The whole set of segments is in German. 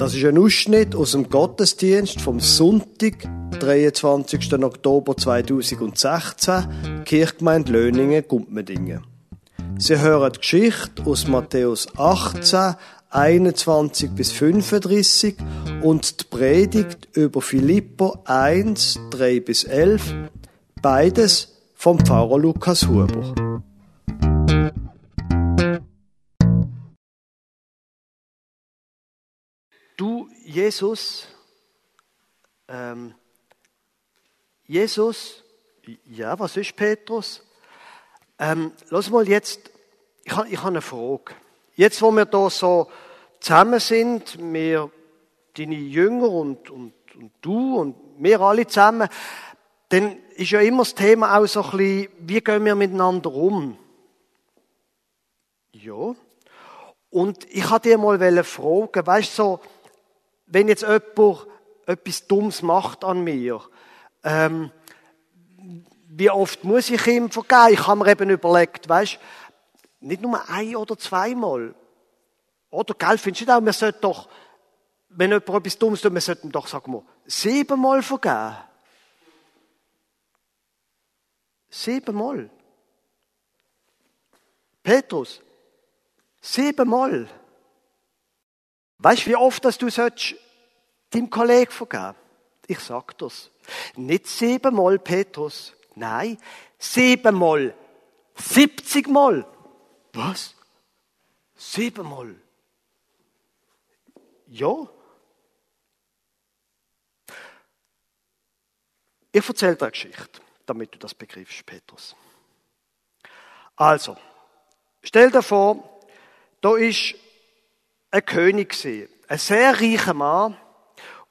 Das ist ein Ausschnitt aus dem Gottesdienst vom Sonntag, 23. Oktober 2016, Kirchgemeinde Löningen, Gumpmedingen. Sie hören die Geschichte aus Matthäus 18, 21 bis 35 und die Predigt über Philippo 1, 3 bis 11, beides vom Pfarrer Lukas Huber. Jesus, ähm, Jesus, ja, was ist Petrus? Ähm, lass mal jetzt, ich habe ich hab eine Frage. Jetzt, wo wir da so zusammen sind, wir, deine Jünger und, und, und du und wir alle zusammen, dann ist ja immer das Thema auch so ein bisschen, wie gehen wir miteinander um? Ja. Und ich hatte dir mal fragen, weißt du, so, wenn jetzt jemand etwas Dummes macht an mir, ähm, wie oft muss ich ihm vergeben? Ich habe mir eben überlegt, weißt, nicht nur ein oder zweimal. Oder, gell, findest du nicht auch, man sollte doch, wenn jemand etwas Dummes tut, man sollte ihm doch, sagen wir, siebenmal vergeben. Siebenmal. Petrus, siebenmal. Weißt du, wie oft dass du sollst deinem Kollegen vergeben? Ich sag das. Nicht siebenmal, Petrus. Nein, siebenmal. Siebzigmal. Was? Siebenmal. Ja. Ich erzähle dir eine Geschichte, damit du das begriffst, Petrus. Also, stell dir vor, da ist ein König ein sehr reicher Mann,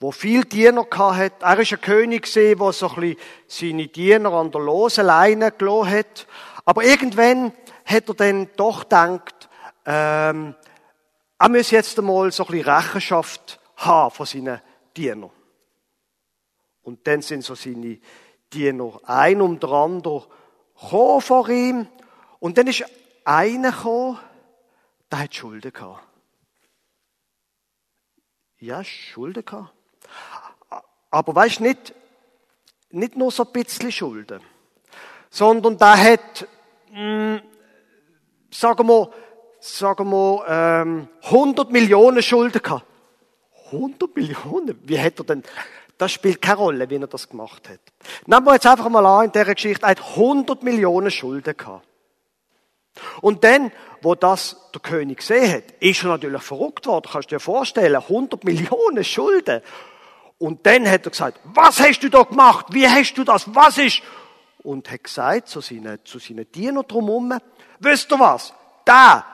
der viel Diener hatte. Er war ein König der so ein bisschen seine Diener an der losen Leine gelassen hat. Aber irgendwann hat er dann doch gedacht, ähm, er muss jetzt einmal so ein bisschen Rechenschaft haben von seinen Dienern. Und dann sind so seine Diener ein um der andere gekommen vor ihm. Und dann ist einer gekommen, der hat Schulden gehabt. Ja, Schulden gehabt. Aber weißt nicht, nicht nur so ein bisschen Schulden, sondern der hat, mh, hm, sagen wir, sagen wir, ähm, 100 Millionen Schulden gehabt. 100 Millionen? Wie hat er denn, das spielt keine Rolle, wie er das gemacht hat. Nehmen wir jetzt einfach mal an, in dieser Geschichte, er hat 100 Millionen Schulden gehabt. Und dann, wo das der König gesehen hat, ist er natürlich verrückt worden. Kannst du dir vorstellen, 100 Millionen Schulden. Und dann hat er gesagt, was hast du da gemacht? Wie hast du das? Was ist? Und hat gesagt zu seinen, zu seinen Dienern drumherum, wisst ihr was? Da,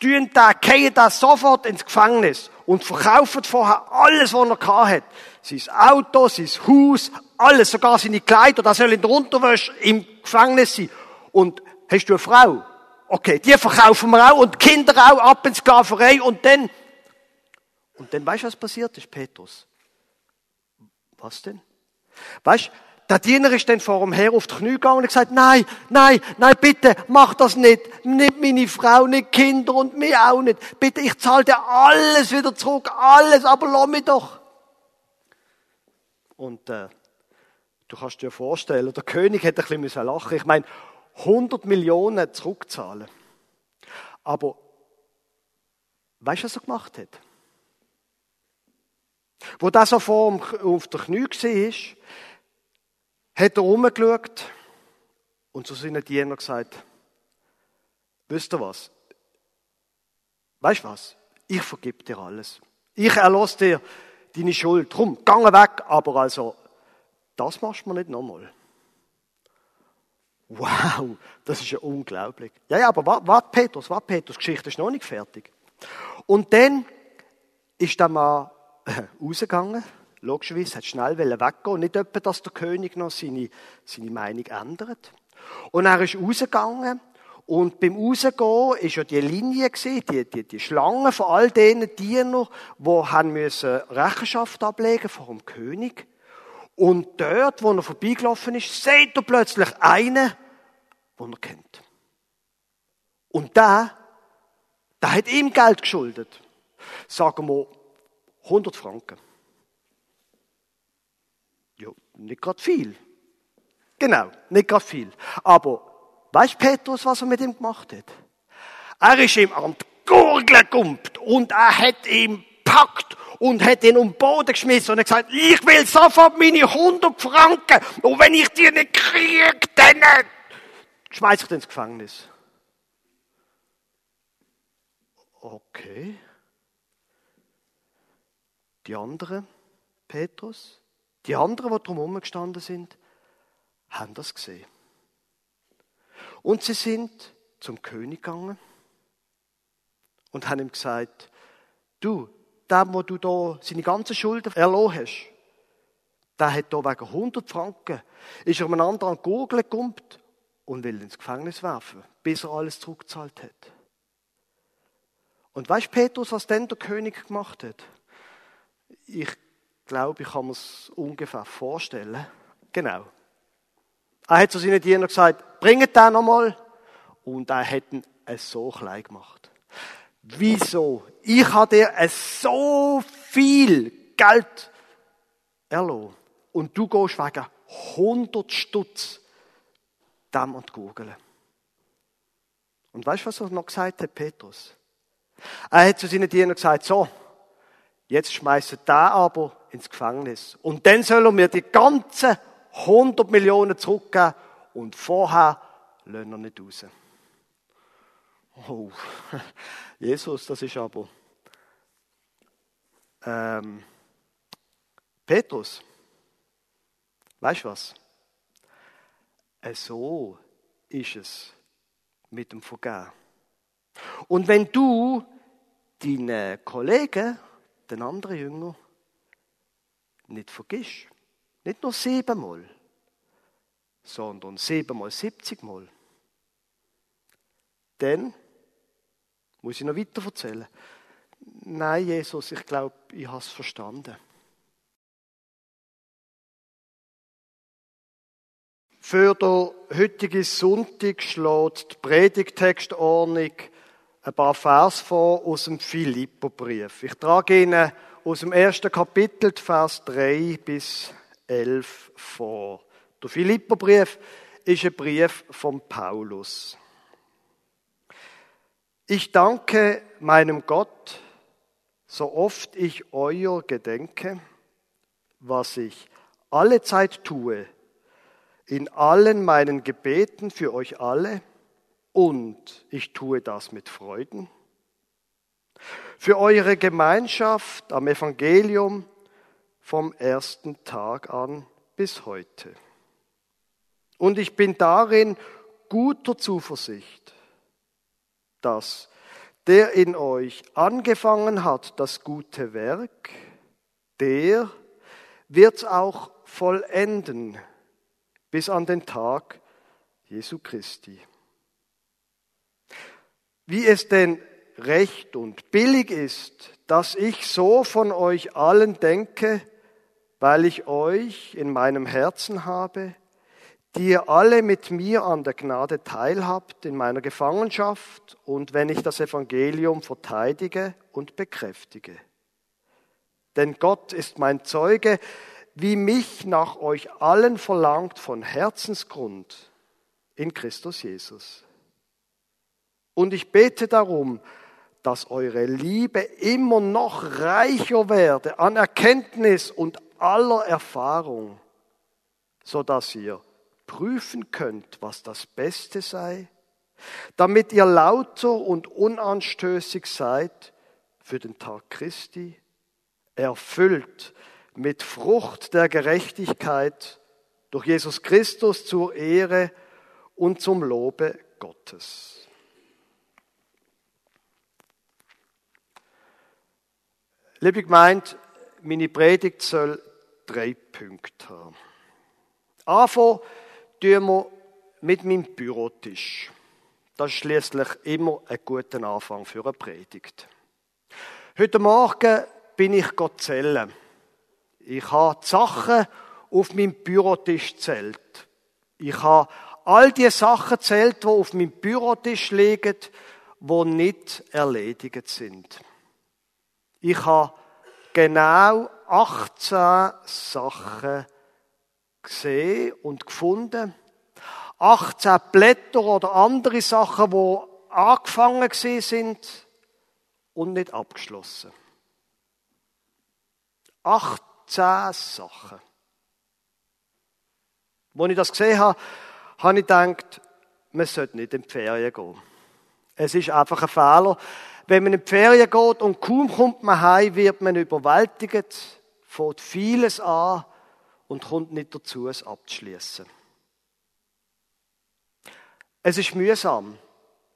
tun da, gehen da sofort ins Gefängnis und verkaufen vorher alles, was er hat. Sein Auto, sein Haus, alles, sogar seine Kleider, das soll in der Unterwäsche im Gefängnis sein. Und hast du eine Frau? Okay, die verkaufen wir auch und Kinder auch ab in Sklaverei und dann, und dann weißt du, was passiert ist, Petrus? Was denn? Weißt der Diener ist dann vor dem Herr auf die Knie gegangen und gesagt, nein, nein, nein, bitte, mach das nicht. Nicht meine Frau, nicht Kinder und mir auch nicht. Bitte, ich zahle dir alles wieder zurück, alles, aber lass mich doch. Und äh, du kannst dir vorstellen, der König hätte ein bisschen lachen Ich meine, 100 Millionen zurückzahlen. Aber weißt du, was er gemacht hat? Wo das so vor auf der Knie war, hat er rumgeschaut und zu seinen Dienern gesagt, wisst ihr was? Weißt du was? Ich vergib dir alles. Ich erlasse dir deine Schuld. Drum, gang weg, aber also, das machst du mir nicht nochmal. Wow, das ist ja unglaublich. Ja, ja, aber warte, Petrus, warte, Petrus, die Geschichte ist noch nicht fertig. Und dann ist der Mann rausgegangen, logischerweise, hat schnell weggehen nicht etwa, dass der König noch seine, seine Meinung ändert. Und er ist rausgegangen und beim Rausgehen ist ja die Linie gesehen, die, die, die Schlange von all denen Dienern, die Rechenschaft ablegen vor dem König. Und dort, wo er vorbeigelaufen ist, sieht er plötzlich einen, den er kennt. Und der, der hat ihm Geld geschuldet. Sagen wir 100 Franken. Ja, nicht gerade viel. Genau, nicht gerade viel. Aber weißt Petrus, was er mit ihm gemacht hat? Er ist ihm an die Gurgel und er hat ihn packt und hat ihn um den Boden geschmissen und hat gesagt, ich will sofort meine 100 Franken und wenn ich die nicht kriege, dann schmeiß ich ins Gefängnis. Okay. Die anderen, Petrus, die anderen, die drumherum gestanden sind, haben das gesehen. Und sie sind zum König gegangen und haben ihm gesagt, du, der, wo du da seine ganzen Schulden erlogen hast, der hat da wegen 100 Franken, ist er einem anderen an die Gurgel gekumpft und will ins Gefängnis werfen, bis er alles zurückgezahlt hat. Und weißt Petrus, was denn der König gemacht hat? Ich glaube, ich kann mir es ungefähr vorstellen. Genau. Er hat zu seinen Dienern gesagt, bringet den nochmal. Und er hat ihn so klein gemacht. Wieso? Ich habe dir so viel Geld erlassen. Und du gehst wegen 100 Stutz dem und googeln. Und weißt du, was er noch gesagt hat, Petrus? Er hat zu seinen Dienern gesagt, so, jetzt schmeißen da aber ins Gefängnis. Und dann soll er mir die ganzen 100 Millionen zurückgeben und vorher lassen er nicht raus. Oh, Jesus, das ist aber. Ähm, Petrus, weißt du was? Äh, so ist es mit dem Vergehen. Und wenn du deinen Kollegen, den anderen Jünger, nicht vergisst, nicht nur siebenmal, sondern siebenmal, siebzigmal, dann muss ich noch weiter erzählen. Nein, Jesus, ich glaube, ich habe es verstanden. Für den heutigen Sonntag schlägt die Predigtextordnung ein paar Vers vor aus dem Philipperbrief. Ich trage Ihnen aus dem ersten Kapitel, Vers 3 bis 11 vor. Der Philipperbrief ist ein Brief von Paulus. Ich danke meinem Gott, so oft ich euer gedenke, was ich alle Zeit tue, in allen meinen Gebeten für euch alle, und ich tue das mit Freuden. Für eure Gemeinschaft am Evangelium vom ersten Tag an bis heute. Und ich bin darin guter Zuversicht, dass der in euch angefangen hat, das gute Werk, der wird auch vollenden bis an den Tag Jesu Christi. Wie es denn recht und billig ist, dass ich so von euch allen denke, weil ich euch in meinem Herzen habe, die ihr alle mit mir an der Gnade teilhabt in meiner Gefangenschaft und wenn ich das Evangelium verteidige und bekräftige. Denn Gott ist mein Zeuge, wie mich nach euch allen verlangt von Herzensgrund in Christus Jesus. Und ich bete darum, dass eure Liebe immer noch reicher werde an Erkenntnis und aller Erfahrung, so dass ihr prüfen könnt, was das Beste sei, damit ihr lauter und unanstößig seid für den Tag Christi, erfüllt mit Frucht der Gerechtigkeit durch Jesus Christus zur Ehre und zum Lobe Gottes. Liebe Gemeinde, meine Predigt soll drei Punkte haben. Anfangen tun wir mit meinem Bürotisch. Das ist schließlich immer ein guter Anfang für eine Predigt. Heute Morgen bin ich zählen. Ich habe die Sachen auf meinem Bürotisch zählt. Ich habe all die Sachen zählt, die auf meinem Bürotisch liegen, die nicht erledigt sind. Ich habe genau 18 Sachen gesehen und gefunden. 18 Blätter oder andere Sachen, die angefangen gesehen sind und nicht abgeschlossen. 18 Sachen. Als ich das gesehen habe, habe ich gedacht, man sollte nicht in die Ferien gehen. Es ist einfach ein Fehler. Wenn man in die Ferien geht und kaum kommt man heim, wird man überwältigt, fängt vieles an und kommt nicht dazu, es abzuschließen. Es ist mühsam,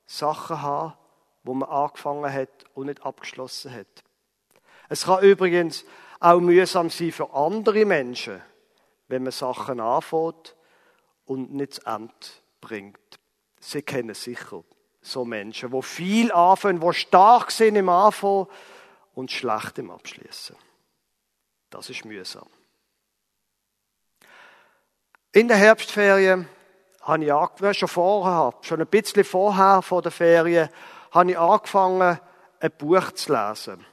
Sachen zu haben, wo man angefangen hat und nicht abgeschlossen hat. Es kann übrigens auch mühsam sein für andere Menschen, wenn man Sachen anfängt und nicht zu Ende bringt. Sie kennen sicher so Menschen, wo viel anfangen, wo stark sind im Anfangen und schlecht im Abschließen. Das ist mühsam. In der Herbstferien habe ich angefangen, schon vorher, schon ein bisschen vorher vor der Ferien, habe ich angefangen, ein Buch zu lesen.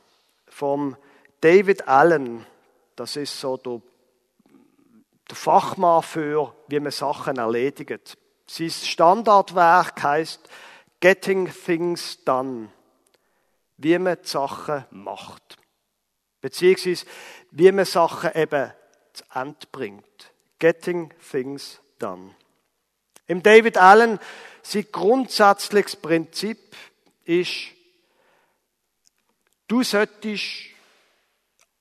Vom David Allen. Das ist so der, der Fachmann für, wie man Sachen erledigt. Sein Standardwerk heißt Getting Things Done. Wie man die Sachen macht. Beziehungsweise, wie man Sachen eben zu Ende bringt. Getting Things Done. Im David Allen, sein grundsätzliches Prinzip ist, du solltest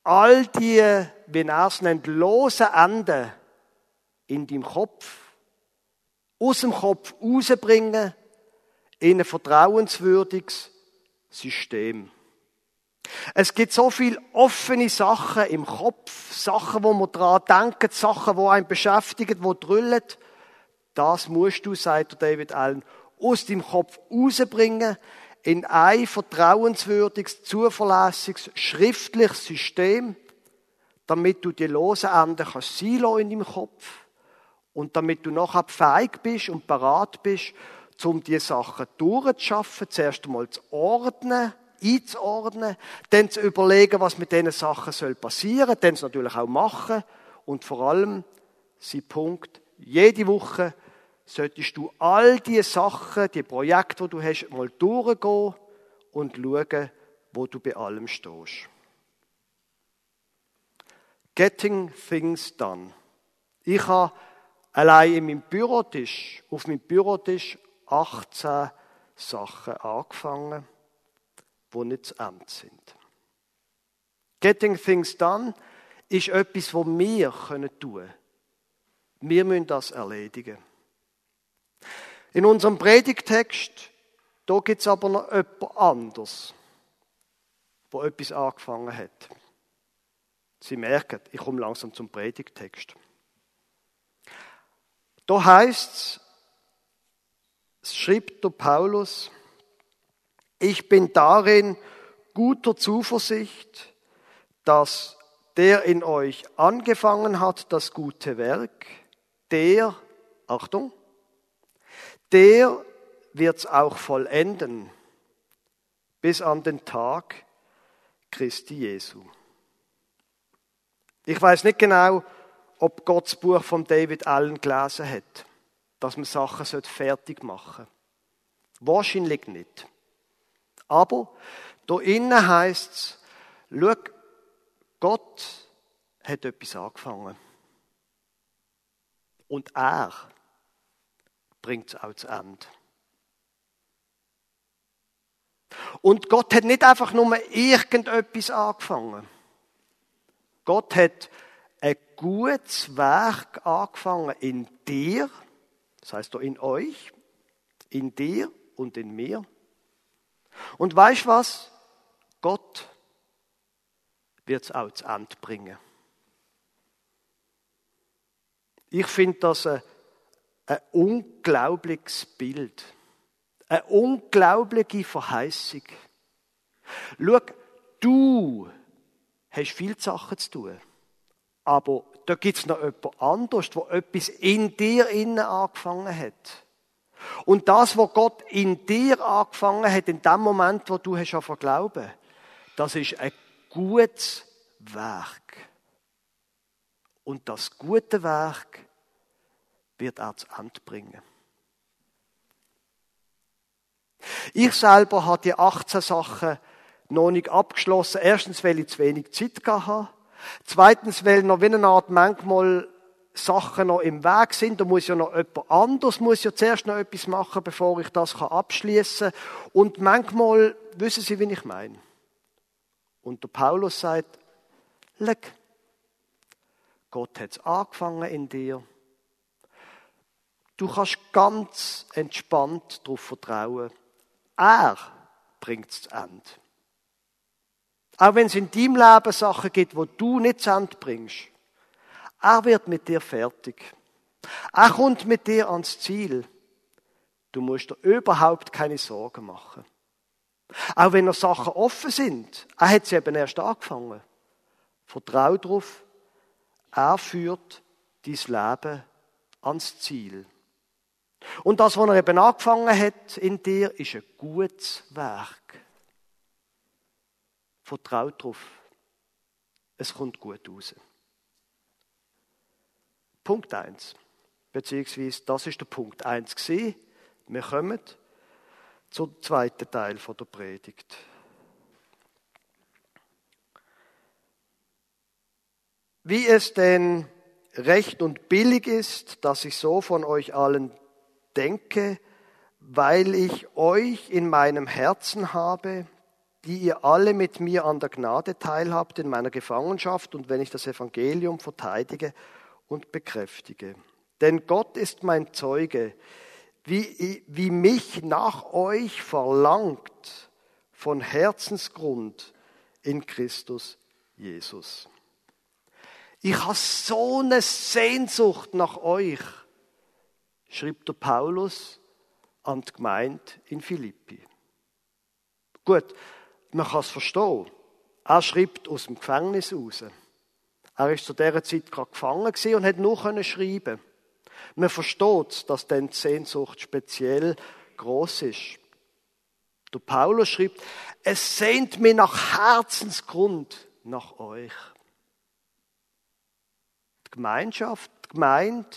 all die, wie er es nennt, lose Enden in deinem Kopf, aus dem Kopf rausbringen, in ein vertrauenswürdiges System. Es gibt so viele offene Sachen im Kopf, Sachen, wo man dran denkt, Sachen, wo einen beschäftigen, wo drüllen. Das musst du, sagt David Allen, aus deinem Kopf rausbringen, in ein vertrauenswürdiges, zuverlässiges, schriftliches System, damit du die losen Enden kannst sein in deinem Kopf und damit du nachher fähig bist und parat bist, um die Sachen durchzuschaffen, zuerst einmal zu ordnen, einzuordnen, dann zu überlegen, was mit diesen Sachen soll passieren, dann es natürlich auch machen und vor allem, sein Punkt, jede Woche solltest du all die Sachen, die Projekte, die du hast, mal durchgehen und schauen, wo du bei allem stehst. Getting things done. Ich habe allein in meinem Bürotisch, auf meinem Bürotisch 18 Sachen angefangen, die nicht zu Ende sind. Getting things done ist etwas, was wir tun können. Wir müssen das erledigen. In unserem Predigtext, da gibt es aber noch jemand anderes, wo etwas angefangen hat. Sie merken, ich komme langsam zum Predigtext. Da heißt es, schrieb der Paulus, ich bin darin guter Zuversicht, dass der in euch angefangen hat, das gute Werk, der, Achtung, der wird's auch vollenden bis an den Tag Christi Jesu. Ich weiß nicht genau, ob Gott Buch von David Allen gelesen hat, dass man Sachen fertig machen sollte. Wahrscheinlich nicht. Aber da innen heißt es, schau, Gott hat etwas angefangen. Und er bringt es auch zu Ende. Und Gott hat nicht einfach nur irgendetwas angefangen. Gott hat ein gutes Werk angefangen in dir, das heißt in euch, in dir und in mir. Und weißt was? Gott wird es auch zu Ende bringen. Ich finde das ein ein unglaubliches Bild. Eine unglaubliche Verheißung. Schau, du hast viel Sachen zu tun. Aber da gibt es noch jemand anderes, der etwas in dir angefangen hat. Und das, was Gott in dir angefangen hat, in dem Moment, wo du hast glauben, das ist ein gutes Werk. Und das gute Werk wird er zu Ende bringen. Ich selber habe die 18 Sachen noch nicht abgeschlossen. Erstens, weil ich zu wenig Zeit hatte. Zweitens, weil noch wie eine Art manchmal Sachen noch im Weg sind. Da muss ja noch jemand anders, muss ja zuerst noch etwas machen, bevor ich das abschließen kann. Und manchmal wissen Sie, wie ich meine. Und der Paulus sagt, leck, Gott hat es angefangen in dir. Du kannst ganz entspannt darauf vertrauen. Er bringt es zu Ende. Auch wenn es in deinem Leben Sachen gibt, wo du nicht zu Ende bringst. Er wird mit dir fertig. Er kommt mit dir ans Ziel. Du musst dir überhaupt keine Sorgen machen. Auch wenn noch Sachen offen sind. Er hat sie eben erst angefangen. Vertrau darauf. Er führt dein Leben ans Ziel. Und das, was er eben angefangen hat in dir, ist ein gutes Werk. Vertrau darauf. Es kommt gut raus. Punkt 1. Beziehungsweise, das ist der Punkt 1 gewesen. Wir kommen zum zweiten Teil der Predigt. Wie es denn recht und billig ist, dass ich so von euch allen denke, weil ich euch in meinem Herzen habe, die ihr alle mit mir an der Gnade teilhabt in meiner Gefangenschaft und wenn ich das Evangelium verteidige und bekräftige. Denn Gott ist mein Zeuge, wie, wie mich nach euch verlangt von Herzensgrund in Christus Jesus. Ich habe so eine Sehnsucht nach euch, schrieb der Paulus an die Gemeinde in Philippi. Gut, man kann es verstehen. Er schreibt aus dem Gefängnis raus. Er ist zu dieser Zeit gerade gefangen und hat nur schreiben man versteht, dass dann die Sehnsucht speziell groß ist. Der Paulus schreibt, es sehnt mir nach Herzensgrund nach euch. Die Gemeinschaft, die Gemeinde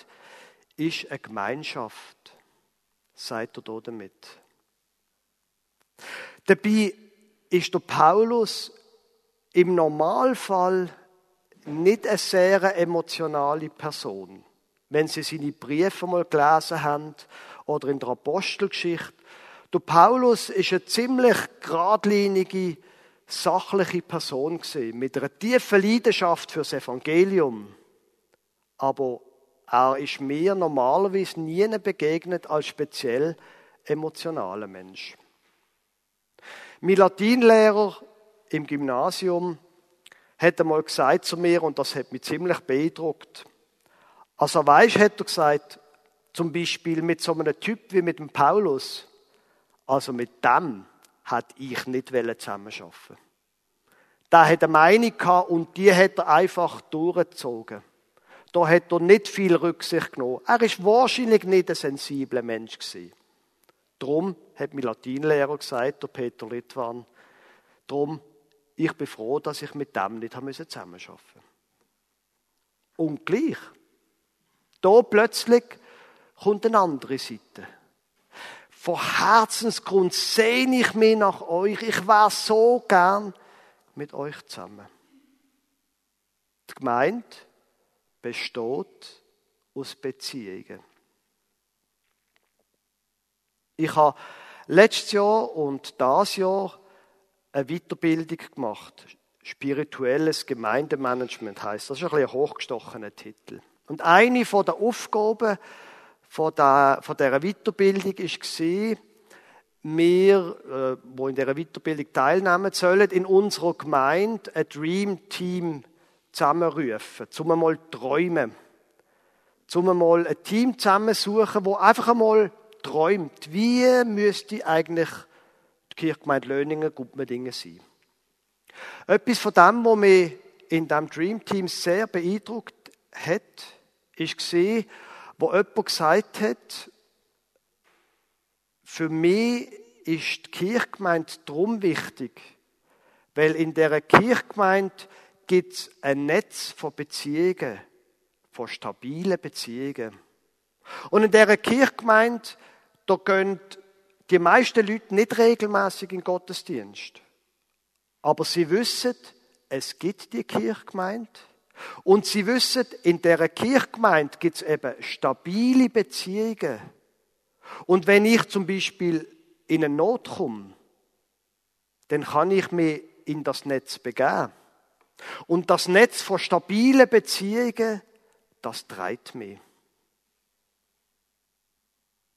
ist eine Gemeinschaft. Seid ihr da damit? Dabei ist der Paulus im Normalfall nicht eine sehr emotionale Person wenn Sie seine Briefe mal gelesen haben oder in der Apostelgeschichte. Der Paulus ist eine ziemlich geradlinige, sachliche Person gewesen, mit einer tiefen Leidenschaft fürs Evangelium. Aber er ist mir normalerweise nie begegnet als speziell emotionaler Mensch. Mein Latinlehrer im Gymnasium hat einmal gesagt zu mir, und das hat mich ziemlich beeindruckt, also weißt, hat er gesagt, zum Beispiel mit so einem Typ wie mit dem Paulus, also mit dem hat ich nicht zusammenarbeiten Da hat eine Meinung gehabt und die hat er einfach durchgezogen. Da hat er nicht viel Rücksicht genommen. Er ist wahrscheinlich nicht ein sensibler Mensch gewesen. Drum hat mein Latinlehrer gesagt, der Peter Litwan, drum, ich bin froh, dass ich mit dem nicht zusammenarbeiten musste. Und gleich, da plötzlich kommt eine andere Seite. Von Herzensgrund sehne ich mich nach euch. Ich wäre so gern mit euch zusammen. Die Gemeinde besteht aus Beziehungen. Ich habe letztes Jahr und das Jahr eine Weiterbildung gemacht. Spirituelles Gemeindemanagement heißt. Das ist ein, bisschen ein hochgestochener Titel. Und eine von der Aufgaben von, der, von dieser Weiterbildung war, wir, äh, wo in dieser Weiterbildung teilnehmen sollen, in unserer Gemeinde ein Dream Team zusammenrufen, zum einmal träumen, zum einmal ein Team zusammensuchen, wo einfach einmal träumt, wie müsste eigentlich die Kirchgemeinde Löningen Gutmedingen sein. Etwas von dem, was mich in diesem Dream Team sehr beeindruckt hat, gesehen, wo jemand gesagt hat, für mich ist die Kirchgemeinde drum wichtig, weil in der Kirchgemeinde gibt es ein Netz von Beziehungen, von stabilen Beziehungen. Und in dieser Kirchgemeinde, da gehen die meisten Leute nicht regelmäßig in Gottesdienst. Aber sie wissen, es gibt die Kirchgemeinde. Und sie wissen, in dieser Kirchgemeinde gibt es eben stabile Beziehungen. Und wenn ich zum Beispiel in eine Not komme, dann kann ich mich in das Netz begeben. Und das Netz von stabilen Beziehungen, das treibt mich.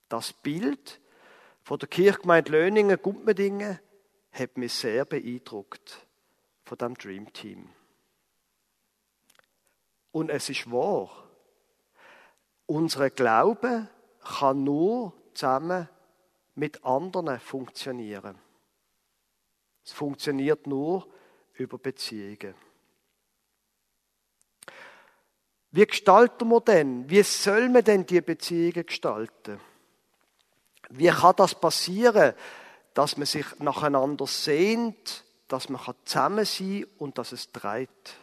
Das Bild von der Kirchgemeinde Löningen, Gumpmedingen, hat mich sehr beeindruckt von dem Dream Team. Und es ist wahr. Unser Glaube kann nur zusammen mit anderen funktionieren. Es funktioniert nur über Beziehungen. Wie gestalten wir denn? Wie soll man denn die Beziehungen gestalten? Wie kann das passieren, dass man sich nacheinander sehnt, dass man zusammen sein kann und dass es treibt?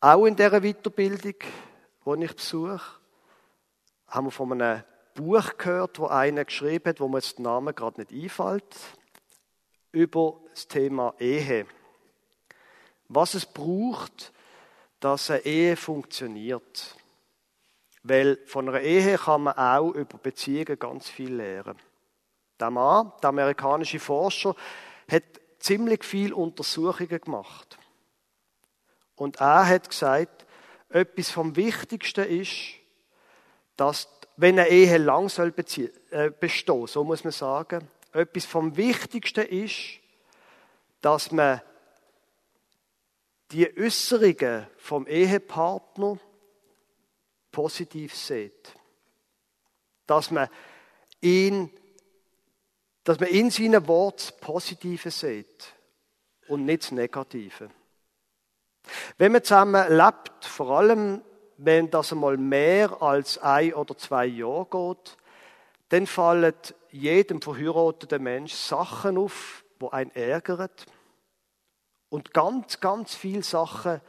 Auch in dieser Weiterbildung, die ich besuche, haben wir von einem Buch gehört, wo einer geschrieben hat, wo mir jetzt der Name gerade nicht einfällt, über das Thema Ehe. Was es braucht, dass eine Ehe funktioniert. Weil von einer Ehe kann man auch über Beziehungen ganz viel lernen. Der Mann, der amerikanische Forscher, hat ziemlich viel Untersuchungen gemacht. Und er hat gesagt, etwas vom Wichtigsten ist, dass, wenn eine Ehe lang soll äh, bestehen, so muss man sagen, etwas vom Wichtigsten ist, dass man die Äußerungen vom Ehepartner positiv sieht. Dass man ihn, dass man in seinen Worten das Positive sieht und nicht das Negative. Wenn man zusammen lebt, vor allem wenn das einmal mehr als ein oder zwei Jahre geht, dann fallen jedem verheirateten Mensch Sachen auf, wo einen ärgern. Und ganz, ganz viele Sachen,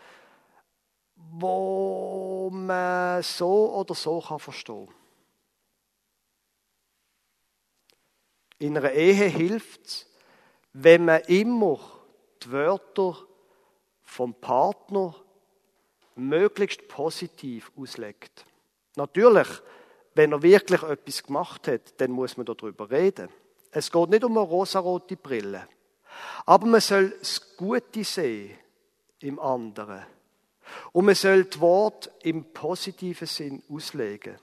wo man so oder so kann verstehen In einer Ehe hilft es, wenn man immer die Wörter vom Partner möglichst positiv auslegt. Natürlich, wenn er wirklich etwas gemacht hat, dann muss man darüber reden. Es geht nicht um eine rosarote Brille. Aber man soll das Gute sehen im anderen. Und man soll das Wort im positiven Sinn auslegen.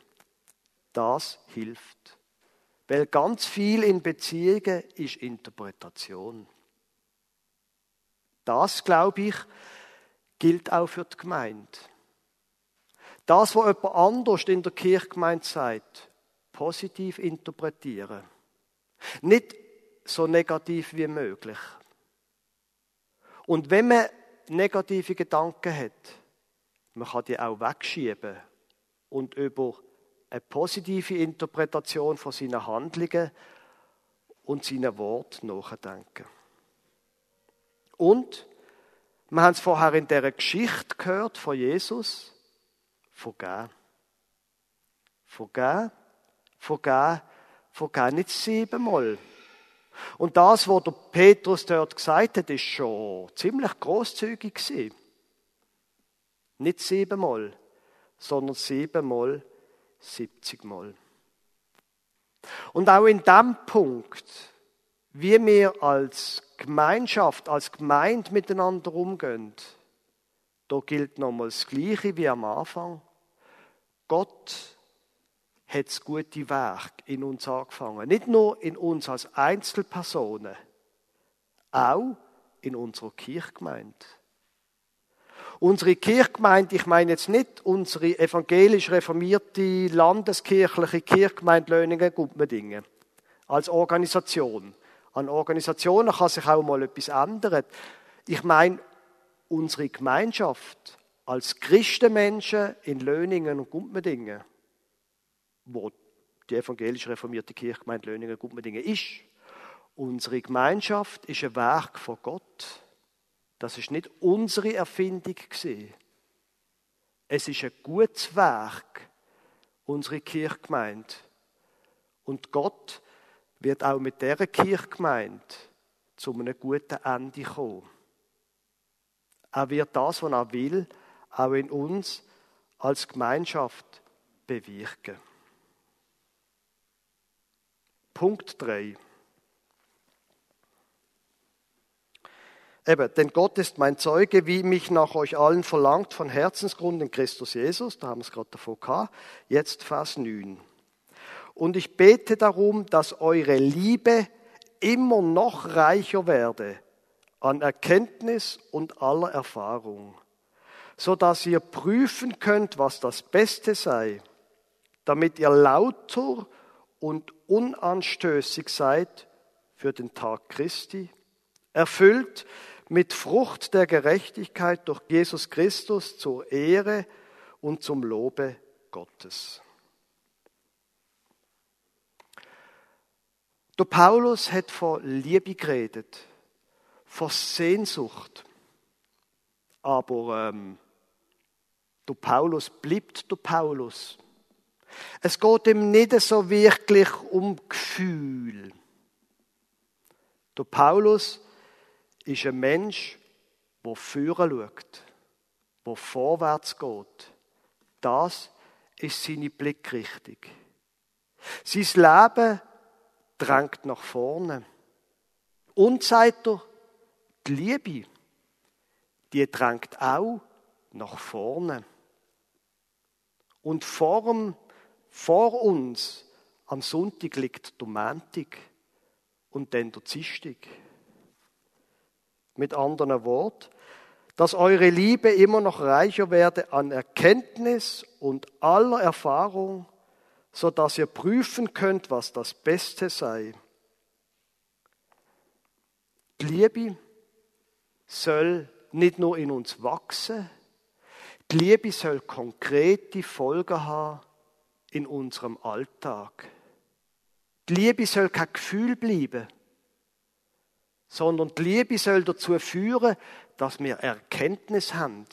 Das hilft. Weil ganz viel in Beziehungen ist Interpretation. Das, glaube ich, gilt auch für die Gemeinde. Das, was jemand anders in der Kirchgemeinde sagt, positiv interpretieren. Nicht so negativ wie möglich. Und wenn man negative Gedanken hat, man kann die auch wegschieben und über eine positive Interpretation von seinen Handlungen und seinen Worten nachdenken. Und wir haben es vorher in der Geschichte gehört von Jesus. Vergeben. Vergeben, vergeben, vergeben. Nicht siebenmal. Und das, was der Petrus dort gesagt hat, ist schon ziemlich großzügig gewesen. Nicht siebenmal, sondern siebenmal, siebzigmal. Und auch in dem Punkt, wie wir als Gemeinschaft, als Gemeinde miteinander umgehen, da gilt nochmal das Gleiche wie am Anfang. Gott hat das gute Werk in uns angefangen. Nicht nur in uns als Einzelpersonen, auch in unserer Kirchgemeinde. Unsere Kirchgemeinde, ich meine jetzt nicht unsere evangelisch reformierte landeskirchliche Kirchgemeinde Löningen-Gumpendingen als Organisation. An Organisationen kann sich auch mal etwas ändern. Ich meine, unsere Gemeinschaft als Christenmenschen in Löningen und Gumpendingen, wo die evangelisch reformierte Kirchgemeinde Löningen und Gumpendingen ist, Unsere Gemeinschaft ist ein Werk von Gott. Das ist nicht unsere Erfindung gewesen. Es ist ein gutes Werk, unsere Kirchgemeinde. Und Gott wird auch mit dieser Kirchgemeinde zu einem guten Ende kommen. Er wird das, was er will, auch in uns als Gemeinschaft bewirken. Punkt 3. Eben, denn Gott ist mein Zeuge, wie mich nach euch allen verlangt, von Herzensgrund in Christus Jesus. Da haben wir es gerade davor gehabt. Jetzt Vers 9. Und ich bete darum, dass eure Liebe immer noch reicher werde an Erkenntnis und aller Erfahrung, so dass ihr prüfen könnt, was das Beste sei, damit ihr lauter und unanstößig seid für den Tag Christi, erfüllt mit Frucht der Gerechtigkeit durch Jesus Christus zur Ehre und zum Lobe Gottes. Der Paulus hat von Liebe geredet von Sehnsucht. Aber ähm, der Paulus bleibt der Paulus. Es geht ihm nicht so wirklich um Gefühl. Der Paulus ist ein Mensch, der führen schaut, der vorwärts geht. Das ist seine Blickrichtung. Sein Leben drängt nach vorne. Und sagt er, die Liebe, die drängt auch nach vorne. Und vor, vor uns am Sonntag liegt der Montag und dann der Dienstag. Mit anderen Worten, dass eure Liebe immer noch reicher werde an Erkenntnis und aller Erfahrung, so dass ihr prüfen könnt, was das Beste sei. Die Liebe soll nicht nur in uns wachsen, die Liebe soll konkrete Folgen haben in unserem Alltag. Die Liebe soll kein Gefühl bleiben, sondern die Liebe soll dazu führen, dass wir Erkenntnis haben,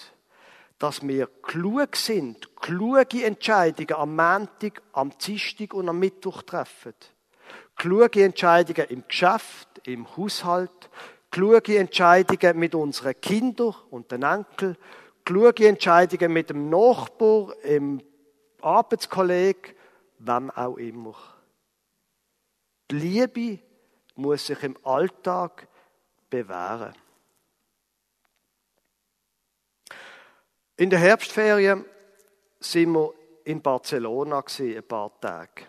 dass wir klug sind, kluge Entscheidungen am Montag, am Dienstag und am Mittwoch treffen. Kluge Entscheidungen im Geschäft, im Haushalt, kluge Entscheidungen mit unseren Kindern und den Enkeln, kluge Entscheidungen mit dem Nachbar, dem Arbeitskollegen, wem auch immer. Die Liebe muss sich im Alltag bewähren. In der Herbstferien sind wir in Barcelona ein paar Tage.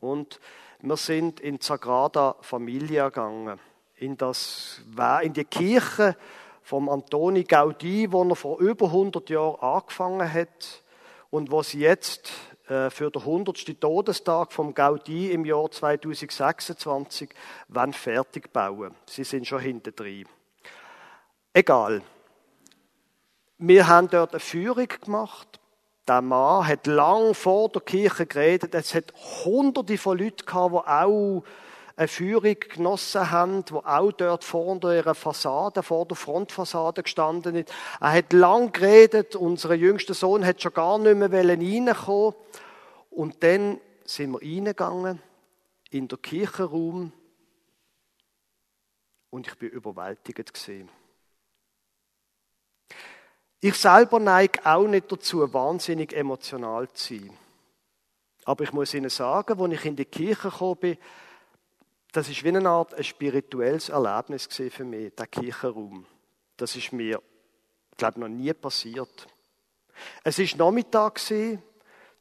Und wir sind in Sagrada Familia gegangen in, das, in die Kirche vom Antoni Gaudi, wo er vor über 100 Jahren angefangen hat und sie jetzt äh, für den 100. Todestag vom Gaudi im Jahr 2026 wollen fertig bauen. Sie sind schon hinter drin. Egal. Wir haben dort eine Führung gemacht. Der Mann hat lang vor der Kirche geredet. Es hat hunderte von Leuten gehabt, die auch eine Führung genossen haben, wo auch dort vor ihrer Fassade, vor der Frontfassade gestanden ist. Er hat lang geredet, unser jüngster Sohn hat schon gar nicht mehr reinkommen Und dann sind wir reingegangen in den Kirchenraum und ich bin überwältigt gesehen. Ich selber neige auch nicht dazu, wahnsinnig emotional zu sein. Aber ich muss Ihnen sagen, als ich in die Kirche gekommen bin, das ist wie eine Art ein spirituelles Erlebnis für mich, der Kirchenraum. Das ist mir, glaube noch nie passiert. Es ist Nachmittag Die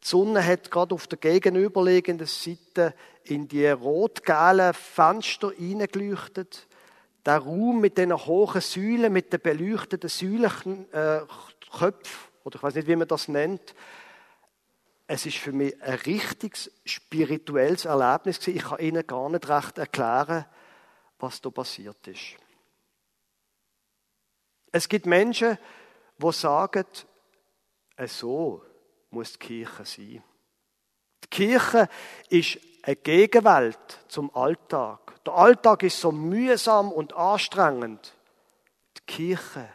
Sonne hat gerade auf der gegenüberliegenden Seite in die rot-gelben Fenster hineingeleuchtet. Der Raum mit den hohen Säulen, mit den beleuchteten Säulenköpfen, äh, oder ich weiß nicht, wie man das nennt, es ist für mich ein richtiges spirituelles Erlebnis Ich kann Ihnen gar nicht recht erklären, was da passiert ist. Es gibt Menschen, die sagen, so muss die Kirche sein. Die Kirche ist eine Gegenwelt zum Alltag. Der Alltag ist so mühsam und anstrengend. Die Kirche,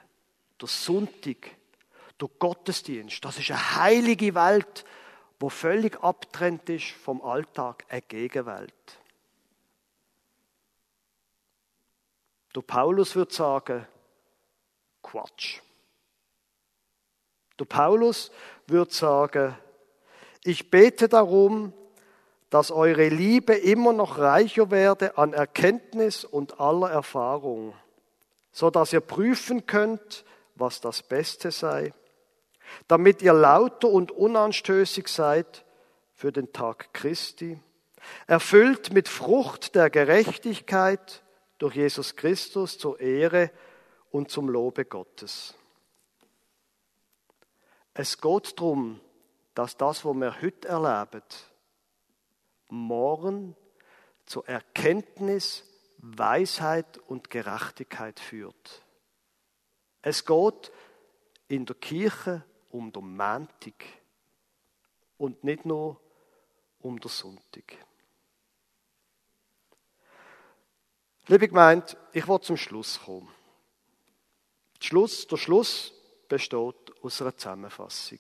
der Sonntag, der Gottesdienst, das ist eine heilige Welt, wo völlig abtrennt ist vom Alltag, eine Gegenwelt. Der Paulus würde sagen, Quatsch. Der Paulus würde sagen, ich bete darum, dass eure Liebe immer noch reicher werde an Erkenntnis und aller Erfahrung, so dass ihr prüfen könnt, was das Beste sei, damit ihr lauter und unanstößig seid für den Tag Christi, erfüllt mit Frucht der Gerechtigkeit durch Jesus Christus zur Ehre und zum Lobe Gottes. Es geht darum, dass das, was wir heute erleben, morgen zur Erkenntnis, Weisheit und Gerechtigkeit führt. Es geht in der Kirche um den Montag und nicht nur um den Sonntag. Liebe Gemeinde, ich will zum Schluss kommen. Der Schluss, der Schluss besteht aus einer Zusammenfassung.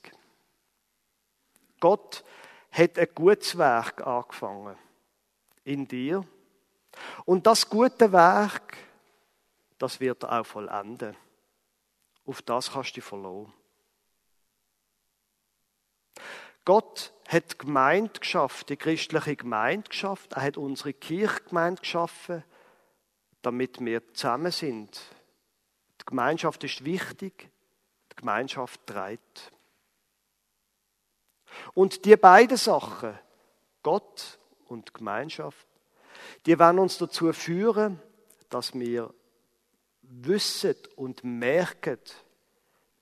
Gott hat ein gutes Werk angefangen in dir. Und das gute Werk, das wird er auch vollenden. Auf das kannst du dich verlassen. Gott hat Gemeinde geschafft, die christliche Gemeinde geschafft. Er hat unsere Kirchgemeinde geschaffen, damit wir zusammen sind. Die Gemeinschaft ist wichtig. Die Gemeinschaft trägt. Und die beiden Sachen, Gott und Gemeinschaft, die werden uns dazu führen, dass wir wissen und merken,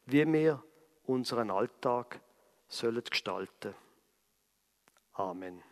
wie wir unseren Alltag sollen gestalten. Amen.